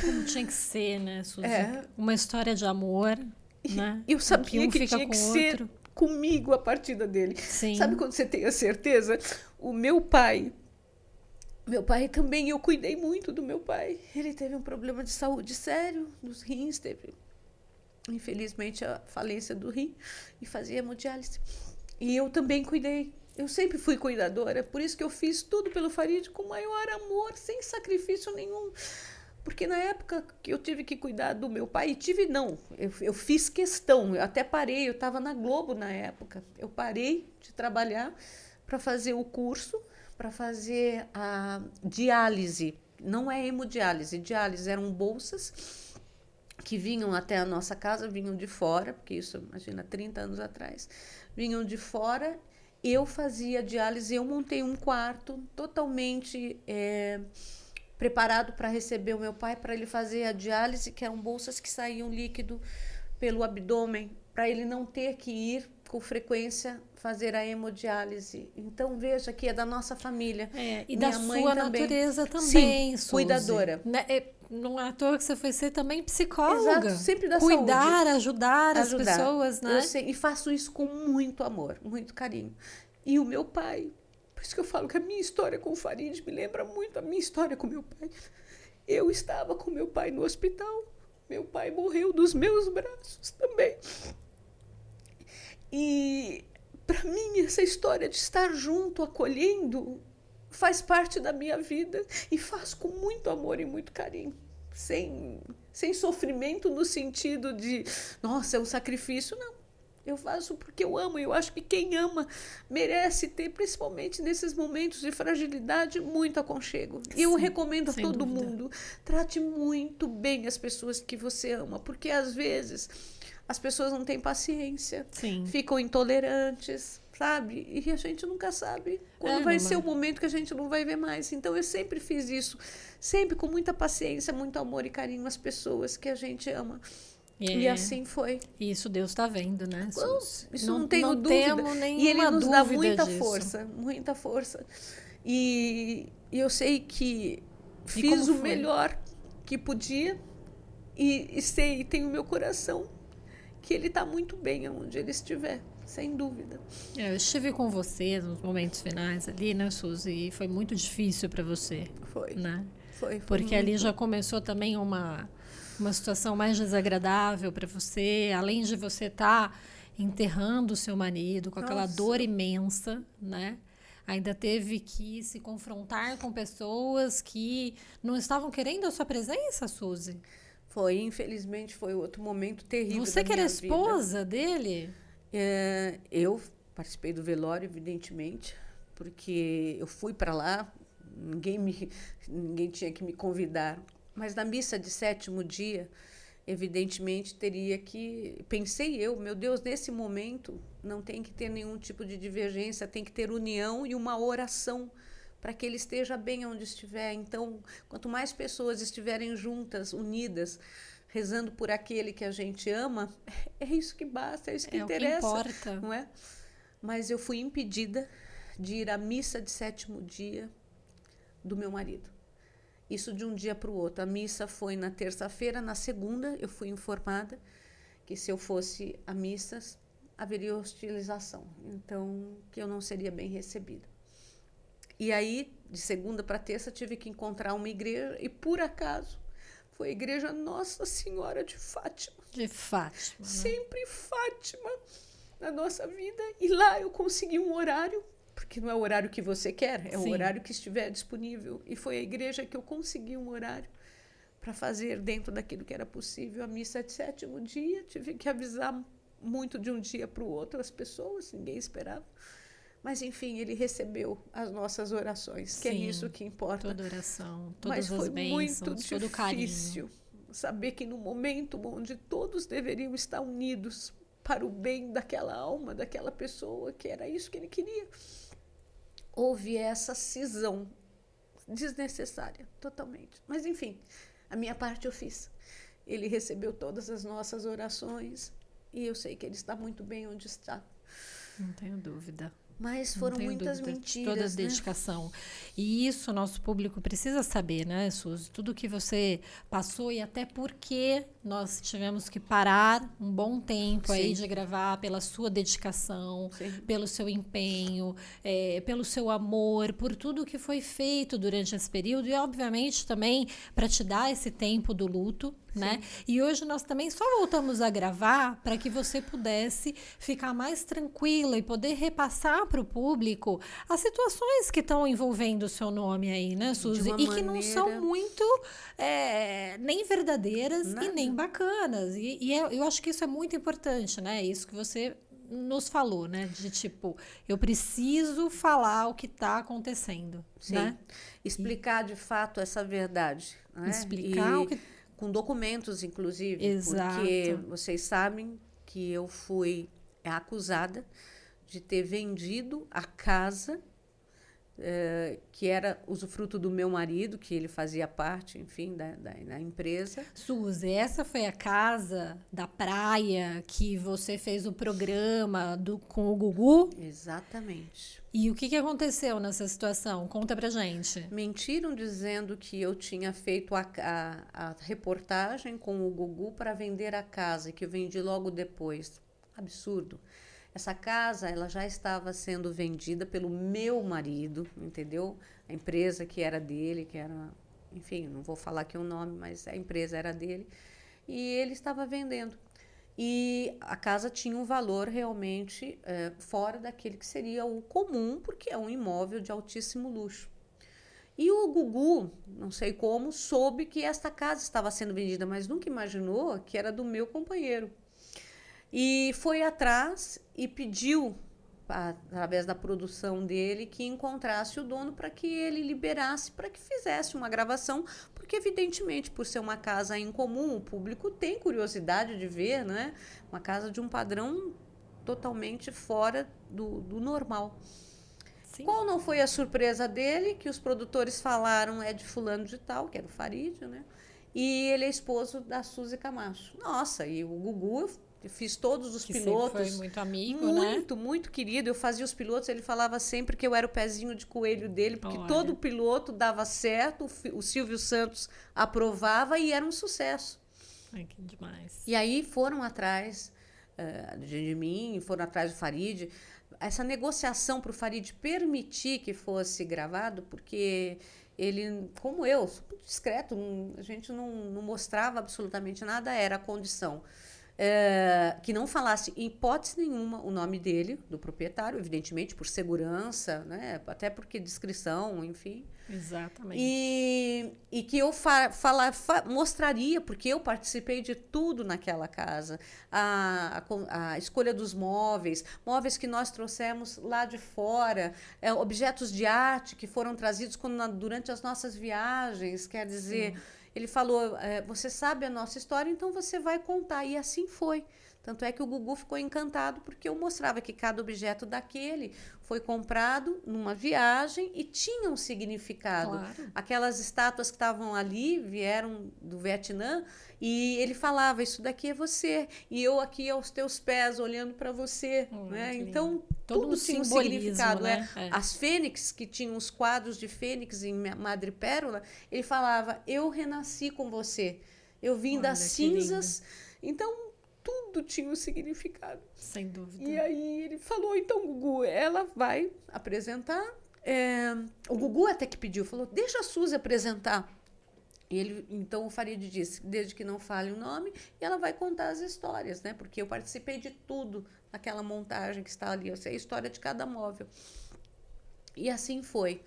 Como tinha que ser, né, Suzy? É. Uma história de amor, e, né? Eu sabia um que tinha que ser comigo a partida dele. Sim. Sabe quando você tem a certeza? O meu pai meu pai também, eu cuidei muito do meu pai. Ele teve um problema de saúde sério nos rins, teve, infelizmente, a falência do rim e fazia hemodiálise. E eu também cuidei. Eu sempre fui cuidadora, por isso que eu fiz tudo pelo Farid com maior amor, sem sacrifício nenhum. Porque na época que eu tive que cuidar do meu pai, e tive não, eu, eu fiz questão, eu até parei, eu estava na Globo na época. Eu parei de trabalhar para fazer o curso para fazer a diálise. Não é hemodiálise, diálise eram bolsas que vinham até a nossa casa, vinham de fora, porque isso, imagina, 30 anos atrás, vinham de fora. Eu fazia diálise, eu montei um quarto totalmente é, preparado para receber o meu pai, para ele fazer a diálise, que eram bolsas que saíam líquido pelo abdômen, para ele não ter que ir com frequência fazer a hemodiálise. Então veja que é da nossa família. É, e Minha da sua também. natureza também, Sim, cuidadora. Né? É, não é à toa que você foi ser também psicóloga. Exato, sempre da Cuidar, saúde. ajudar, ajudar as pessoas, né? Eu sei, e faço isso com muito amor, muito carinho. E o meu pai, por isso que eu falo que a minha história com o Farid me lembra muito a minha história com meu pai. Eu estava com meu pai no hospital. Meu pai morreu dos meus braços também. E para mim, essa história de estar junto, acolhendo, faz parte da minha vida e faz com muito amor e muito carinho. Sem, sem sofrimento no sentido de, nossa, é um sacrifício. Não. Eu faço porque eu amo. Eu acho que quem ama merece ter, principalmente nesses momentos de fragilidade, muito aconchego. E eu recomendo a todo dúvida. mundo: trate muito bem as pessoas que você ama, porque às vezes as pessoas não têm paciência, Sim. ficam intolerantes, sabe? E a gente nunca sabe quando é, vai ser o momento que a gente não vai ver mais. Então eu sempre fiz isso, sempre com muita paciência, muito amor e carinho às pessoas que a gente ama. É. E assim foi. Isso Deus está vendo, né? Isso não, não tenho não dúvida. E ele nos dá muita disso. força, muita força. E, e eu sei que e fiz o melhor que podia e, e sei, tenho meu coração que ele está muito bem onde ele estiver, sem dúvida. É, eu estive com você nos momentos finais ali, né, Suzy? E foi muito difícil para você. Foi. Né? Foi, foi Porque muito. ali já começou também uma, uma situação mais desagradável para você, além de você estar tá enterrando o seu marido com Nossa. aquela dor imensa, né? Ainda teve que se confrontar com pessoas que não estavam querendo a sua presença, Suzy. Foi, infelizmente, foi outro momento terrível. Você que era esposa vida. dele? É, eu participei do velório, evidentemente, porque eu fui para lá, ninguém, me, ninguém tinha que me convidar. Mas na missa de sétimo dia, evidentemente, teria que. Pensei eu, meu Deus, nesse momento não tem que ter nenhum tipo de divergência, tem que ter união e uma oração para que ele esteja bem onde estiver. Então, quanto mais pessoas estiverem juntas, unidas, rezando por aquele que a gente ama, é isso que basta, é isso que é interessa, o que importa. não é? Mas eu fui impedida de ir à missa de sétimo dia do meu marido. Isso de um dia para o outro. A missa foi na terça-feira, na segunda eu fui informada que se eu fosse a missa haveria hostilização, então que eu não seria bem recebida. E aí, de segunda para terça, tive que encontrar uma igreja e, por acaso, foi a igreja Nossa Senhora de Fátima. De Fátima. Né? Sempre Fátima na nossa vida. E lá eu consegui um horário, porque não é o horário que você quer, é Sim. o horário que estiver disponível. E foi a igreja que eu consegui um horário para fazer dentro daquilo que era possível a missa de sétimo dia. Tive que avisar muito de um dia para o outro as pessoas, ninguém esperava. Mas, enfim, ele recebeu as nossas orações, que é Sim, isso que importa. Toda oração, todas Mas as bênçãos, muito difícil saber que no momento onde todos deveriam estar unidos para o bem daquela alma, daquela pessoa, que era isso que ele queria, houve essa cisão desnecessária, totalmente. Mas, enfim, a minha parte eu fiz. Ele recebeu todas as nossas orações e eu sei que ele está muito bem onde está. Não tenho dúvida. Mas foram muitas dúvida, mentiras. Toda a né? dedicação. E isso nosso público precisa saber, né, Suzy? Tudo que você passou e até porque nós tivemos que parar um bom tempo Sim. aí de gravar pela sua dedicação, Sim. pelo seu empenho, é, pelo seu amor, por tudo que foi feito durante esse período e, obviamente, também para te dar esse tempo do luto, né? E hoje nós também só voltamos a gravar para que você pudesse ficar mais tranquila e poder repassar para o público as situações que estão envolvendo o seu nome aí, né, Suzy? E que não são muito é, nem verdadeiras Nada. e nem bacanas. E, e é, eu acho que isso é muito importante, né? Isso que você nos falou, né? De tipo, eu preciso falar o que está acontecendo. Sim. Né? Explicar de fato essa verdade. Né? Explicar e... o que com documentos, inclusive, Exato. porque vocês sabem que eu fui acusada de ter vendido a casa eh, que era usufruto do meu marido, que ele fazia parte, enfim, da, da, da, empresa. Suzy, essa foi a casa da praia que você fez o programa do, com o Gugu? Exatamente. E o que, que aconteceu nessa situação? Conta pra gente. Mentiram dizendo que eu tinha feito a, a, a reportagem com o Gugu para vender a casa, que eu vendi logo depois. Absurdo. Essa casa, ela já estava sendo vendida pelo meu marido, entendeu? A empresa que era dele, que era, enfim, não vou falar aqui o nome, mas a empresa era dele, e ele estava vendendo. E a casa tinha um valor realmente é, fora daquele que seria o comum, porque é um imóvel de altíssimo luxo. E o Gugu, não sei como, soube que esta casa estava sendo vendida, mas nunca imaginou que era do meu companheiro. E foi atrás e pediu, através da produção dele, que encontrasse o dono para que ele liberasse, para que fizesse uma gravação, porque, evidentemente, por ser uma casa em comum, o público tem curiosidade de ver, né? Uma casa de um padrão totalmente fora do, do normal. Sim. Qual não foi a surpresa dele? Que os produtores falaram é de fulano de tal, que era o Farid, né? E ele é esposo da Suzy Camacho. Nossa, e o Gugu eu fiz todos os que pilotos. Foi muito amigo, muito, né? Muito, muito querido. Eu fazia os pilotos, ele falava sempre que eu era o pezinho de coelho dele, porque Olha. todo piloto dava certo, o Silvio Santos aprovava e era um sucesso. Ai, que demais. E aí foram atrás uh, de mim, foram atrás do Farid. Essa negociação para o Farid permitir que fosse gravado, porque ele, como eu, discreto, a gente não, não mostrava absolutamente nada, era a condição é, que não falasse em hipótese nenhuma o nome dele, do proprietário, evidentemente por segurança, né? até porque descrição, enfim. Exatamente. E, e que eu fa, fala, fa, mostraria, porque eu participei de tudo naquela casa. A, a, a, escolha dos móveis, móveis que nós trouxemos lá de fora, é, objetos de arte que foram trazidos quando, durante as nossas viagens, quer dizer. Sim ele falou: é, Você sabe a nossa história, então você vai contar. E assim foi. Tanto é que o Gugu ficou encantado porque eu mostrava que cada objeto daquele foi comprado numa viagem e tinha um significado. Claro. Aquelas estátuas que estavam ali vieram do Vietnã e ele falava: Isso daqui é você, e eu aqui aos teus pés olhando para você. Oh, né? Então, Todo tudo um tinha um significado. Né? É. As fênix, que tinham os quadros de fênix em Madrepérola, ele falava: Eu renasci com você, eu vim Olha, das cinzas. Então, tudo tinha um significado. Sem dúvida. E aí ele falou: Então, Gugu, ela vai apresentar. É, o Gugu até que pediu, falou: Deixa a Suzy apresentar. E ele, então o Farid disse, desde que não fale o nome, e ela vai contar as histórias, né? Porque eu participei de tudo naquela montagem que está ali, eu sei a história de cada móvel. E assim foi.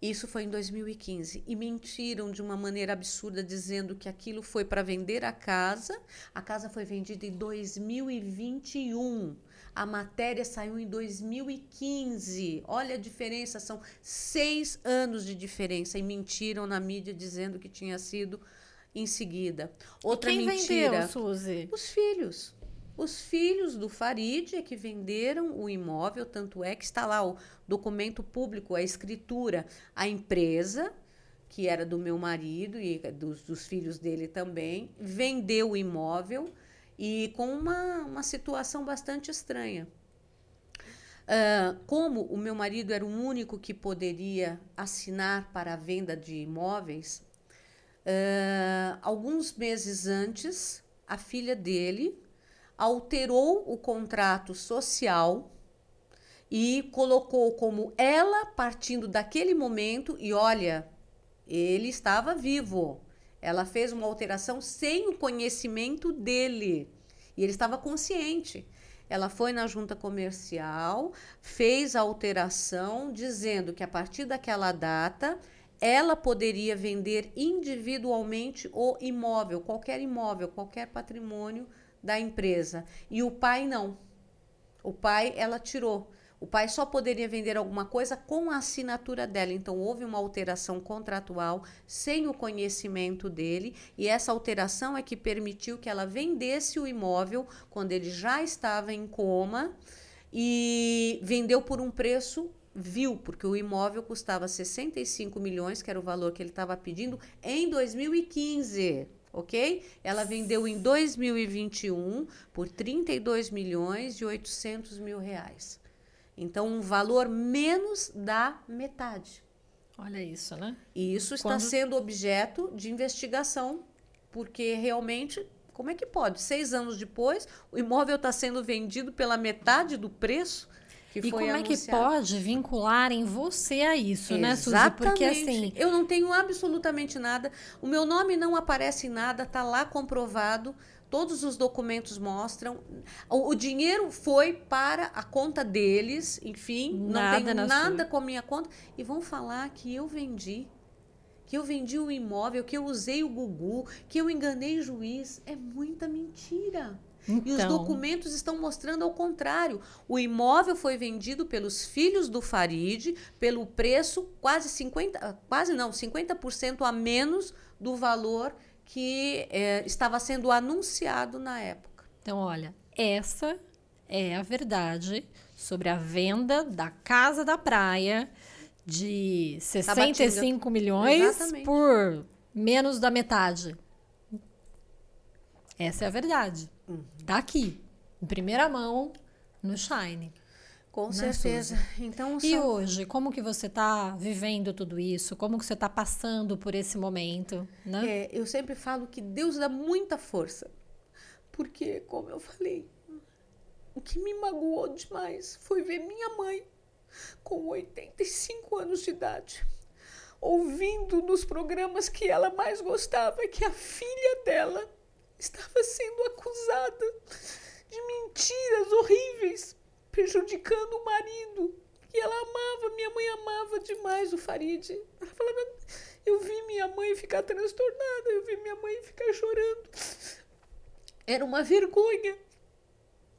Isso foi em 2015. E mentiram de uma maneira absurda, dizendo que aquilo foi para vender a casa. A casa foi vendida em 2021. A matéria saiu em 2015. Olha a diferença, são seis anos de diferença. E mentiram na mídia dizendo que tinha sido em seguida. Outra e quem mentira. Vendeu, Suzy? Os filhos. Os filhos do Farid é que venderam o imóvel, tanto é que está lá o documento público, a escritura, a empresa, que era do meu marido e dos, dos filhos dele também, vendeu o imóvel e com uma, uma situação bastante estranha. Uh, como o meu marido era o único que poderia assinar para a venda de imóveis, uh, alguns meses antes, a filha dele alterou o contrato social e colocou como ela partindo daquele momento e olha, ele estava vivo. Ela fez uma alteração sem o conhecimento dele. E ele estava consciente. Ela foi na junta comercial, fez a alteração, dizendo que a partir daquela data ela poderia vender individualmente o imóvel, qualquer imóvel, qualquer patrimônio da empresa. E o pai não. O pai ela tirou. O pai só poderia vender alguma coisa com a assinatura dela. Então, houve uma alteração contratual sem o conhecimento dele, e essa alteração é que permitiu que ela vendesse o imóvel quando ele já estava em coma e vendeu por um preço vil, porque o imóvel custava 65 milhões, que era o valor que ele estava pedindo, em 2015 ok? Ela vendeu em 2021 por 32 milhões e 800 mil reais. Então, um valor menos da metade. Olha isso, né? E isso está Quando... sendo objeto de investigação, porque realmente, como é que pode? Seis anos depois, o imóvel está sendo vendido pela metade do preço e como anunciado. é que pode vincular em você a isso, Exatamente. né, Suzy? Porque assim. Eu não tenho absolutamente nada. O meu nome não aparece em nada, está lá comprovado. Todos os documentos mostram. O, o, dinheiro foi para a conta deles, enfim, nada não tem nada sua. com a minha conta. E vão falar que eu vendi que eu vendi o imóvel, que eu usei o Gugu, que eu enganei juiz. É muita mentira. Então. E os então. documentos estão mostrando ao contrário. O imóvel foi vendido pelos filhos do Farid pelo preço quase 50, quase não, 50% a menos do valor que é, estava sendo anunciado na época. Então, olha, essa é a verdade sobre a venda da casa da praia de 65 milhões Exatamente. por menos da metade. Essa é a verdade. Tá aqui, em primeira mão, no Shine. Com certeza. Então, e hoje, como que você está vivendo tudo isso? Como que você está passando por esse momento? Né? É, eu sempre falo que Deus dá muita força. Porque, como eu falei, o que me magoou demais foi ver minha mãe, com 85 anos de idade, ouvindo nos programas que ela mais gostava, que a filha dela estava sendo acusada de mentiras horríveis, prejudicando o marido. E ela amava, minha mãe amava demais o Farid. Ela falava, eu vi minha mãe ficar transtornada, eu vi minha mãe ficar chorando. Era uma vergonha.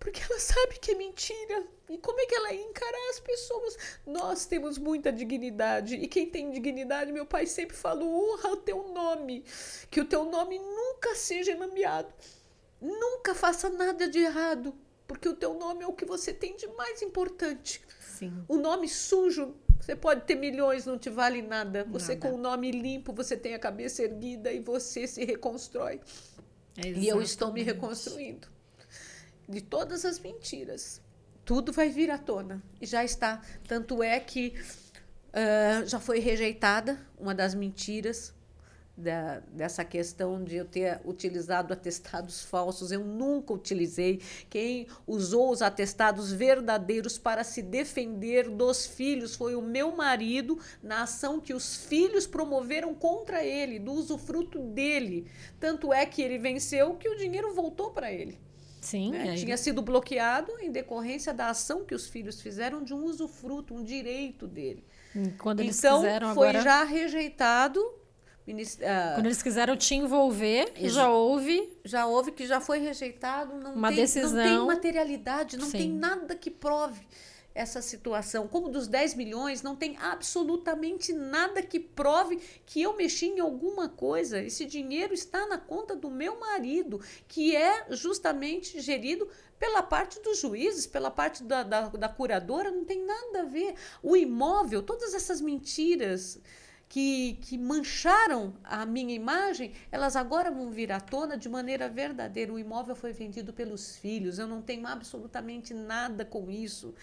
Porque ela sabe que é mentira. E como é que ela ia encarar as pessoas? Nós temos muita dignidade. E quem tem dignidade, meu pai sempre falou: honra o teu nome. Que o teu nome nunca seja nomeado. Nunca faça nada de errado. Porque o teu nome é o que você tem de mais importante. Sim. O nome sujo, você pode ter milhões, não te vale nada. Você, nada. com o nome limpo, você tem a cabeça erguida e você se reconstrói. E eu estou me reconstruindo de todas as mentiras. Tudo vai vir à tona. E já está. Tanto é que uh, já foi rejeitada uma das mentiras da, dessa questão de eu ter utilizado atestados falsos. Eu nunca utilizei. Quem usou os atestados verdadeiros para se defender dos filhos foi o meu marido, na ação que os filhos promoveram contra ele, do usufruto dele. Tanto é que ele venceu que o dinheiro voltou para ele. Sim. Né? Aí... Tinha sido bloqueado em decorrência da ação que os filhos fizeram de um usufruto, um direito dele. Quando eles então, quiseram foi agora... já rejeitado. Uh, Quando eles quiseram te envolver, já houve. Já houve que já foi rejeitado. Não uma tem, decisão. Não tem materialidade, não Sim. tem nada que prove essa situação. Como dos 10 milhões, não tem absolutamente nada que prove que eu mexi em alguma coisa. Esse dinheiro está na conta do meu marido, que é justamente gerido pela parte dos juízes, pela parte da, da, da curadora, não tem nada a ver. O imóvel, todas essas mentiras que, que mancharam a minha imagem, elas agora vão vir à tona de maneira verdadeira. O imóvel foi vendido pelos filhos, eu não tenho absolutamente nada com isso.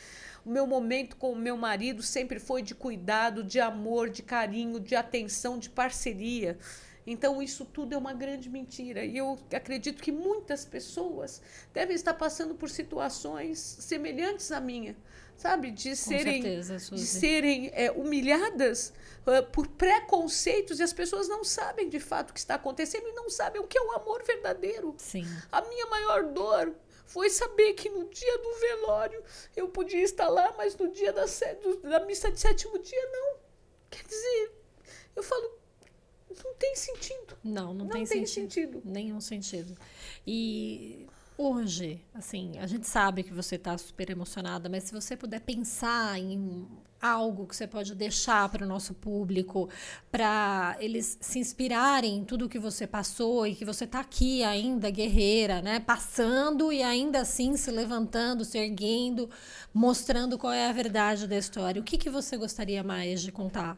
O meu momento com o meu marido sempre foi de cuidado, de amor, de carinho, de atenção, de parceria. Então, isso tudo é uma grande mentira. E eu acredito que muitas pessoas devem estar passando por situações semelhantes à minha, sabe? De serem, certeza, de serem é, humilhadas uh, por preconceitos e as pessoas não sabem de fato o que está acontecendo e não sabem o que é o amor verdadeiro. Sim. A minha maior dor foi saber que no dia do velório eu podia estar lá, mas no dia da, da missa de sétimo dia, não. Quer dizer, eu falo, não tem sentido. Não, não, não tem, tem sentido. sentido. Nenhum sentido. E hoje, assim, a gente sabe que você está super emocionada, mas se você puder pensar em algo que você pode deixar para o nosso público, para eles se inspirarem em tudo que você passou e que você está aqui ainda guerreira, né? Passando e ainda assim se levantando, se erguendo, mostrando qual é a verdade da história. O que, que você gostaria mais de contar?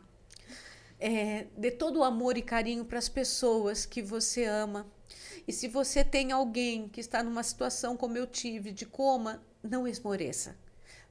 É, dê todo o amor e carinho para as pessoas que você ama. E se você tem alguém que está numa situação como eu tive, de coma, não esmoreça.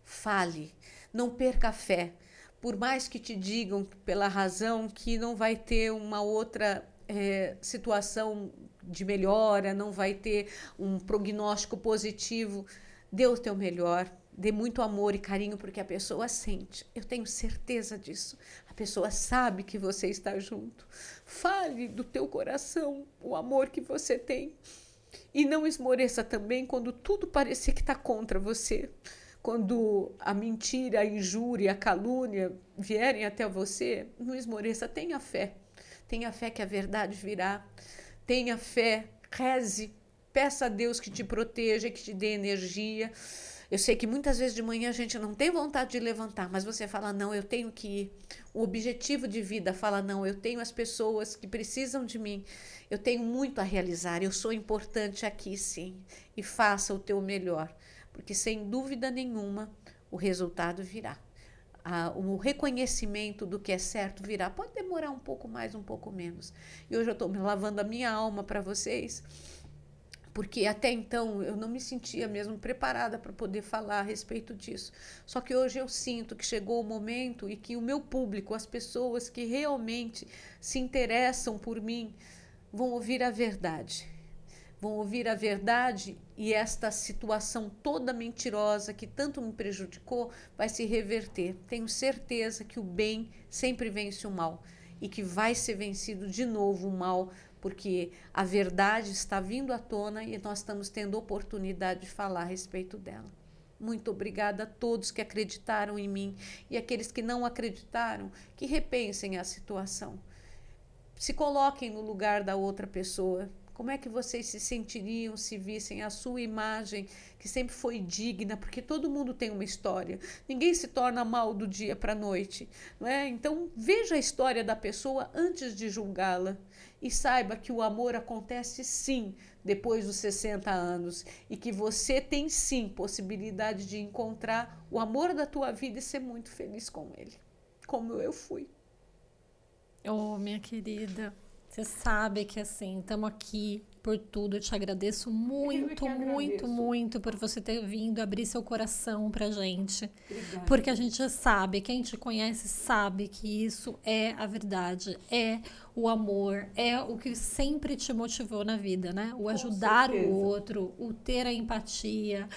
Fale, não perca a fé. Por mais que te digam, pela razão, que não vai ter uma outra é, situação de melhora, não vai ter um prognóstico positivo, dê o teu melhor, dê muito amor e carinho porque a pessoa sente. Eu tenho certeza disso. A pessoa sabe que você está junto. Fale do teu coração o amor que você tem. E não esmoreça também quando tudo parecer que está contra você. Quando a mentira, a injúria, a calúnia vierem até você, não esmoreça. Tenha fé. Tenha fé que a verdade virá. Tenha fé. Reze. Peça a Deus que te proteja, que te dê energia eu sei que muitas vezes de manhã a gente não tem vontade de levantar, mas você fala: não, eu tenho que ir. O objetivo de vida fala: não, eu tenho as pessoas que precisam de mim. Eu tenho muito a realizar. Eu sou importante aqui, sim. E faça o teu melhor, porque sem dúvida nenhuma o resultado virá. o reconhecimento do que é certo virá. Pode demorar um pouco mais, um pouco menos. E hoje eu estou lavando a minha alma para vocês porque até então eu não me sentia mesmo preparada para poder falar a respeito disso. Só que hoje eu sinto que chegou o momento e que o meu público, as pessoas que realmente se interessam por mim, vão ouvir a verdade. Vão ouvir a verdade e esta situação toda mentirosa que tanto me prejudicou vai se reverter. Tenho certeza que o bem sempre vence o mal e que vai ser vencido de novo o mal porque a verdade está vindo à tona e nós estamos tendo oportunidade de falar a respeito dela. Muito obrigada a todos que acreditaram em mim e aqueles que não acreditaram, que repensem a situação. Se coloquem no lugar da outra pessoa, como é que vocês se sentiriam se vissem a sua imagem, que sempre foi digna, porque todo mundo tem uma história. Ninguém se torna mal do dia para a noite. Não é? Então, veja a história da pessoa antes de julgá-la. E saiba que o amor acontece sim depois dos 60 anos e que você tem sim possibilidade de encontrar o amor da tua vida e ser muito feliz com ele, como eu fui. Oh, minha querida, você sabe que assim, estamos aqui por tudo. Eu te agradeço muito, muito, muito por você ter vindo abrir seu coração pra gente. Obrigada. Porque a gente sabe, quem te conhece sabe que isso é a verdade, é o amor, é o que sempre te motivou na vida, né? O ajudar o outro, o ter a empatia.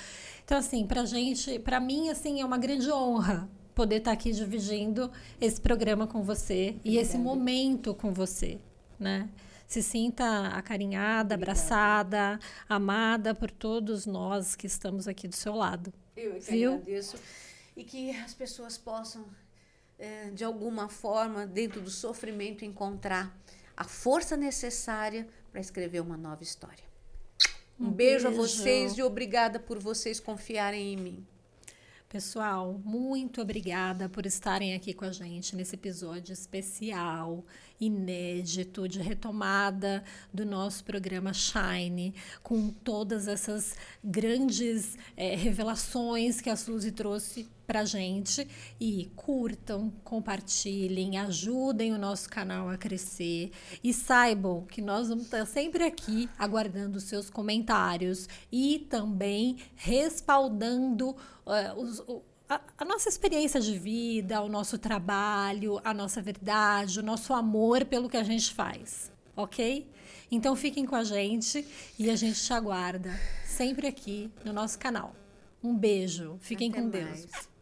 Então, assim, pra gente, pra mim, assim, é uma grande honra poder estar tá aqui dividindo esse programa com você Obrigada. e esse momento com você né? Se sinta acarinhada, abraçada, amada por todos nós que estamos aqui do seu lado. Eu que Viu? agradeço. E que as pessoas possam, é, de alguma forma, dentro do sofrimento, encontrar a força necessária para escrever uma nova história. Um, um beijo, beijo a vocês e obrigada por vocês confiarem em mim. Pessoal, muito obrigada por estarem aqui com a gente nesse episódio especial. Inédito de retomada do nosso programa Shine, com todas essas grandes é, revelações que a Suzy trouxe para gente. E curtam, compartilhem, ajudem o nosso canal a crescer. E saibam que nós vamos estar sempre aqui aguardando os seus comentários e também respaldando uh, os, a, nossa experiência de vida, o nosso trabalho, a nossa verdade, o nosso amor pelo que a gente faz, ok? Então fiquem com a gente e a gente te aguarda sempre aqui no nosso canal. Um beijo, fiquem Até com mais. Deus.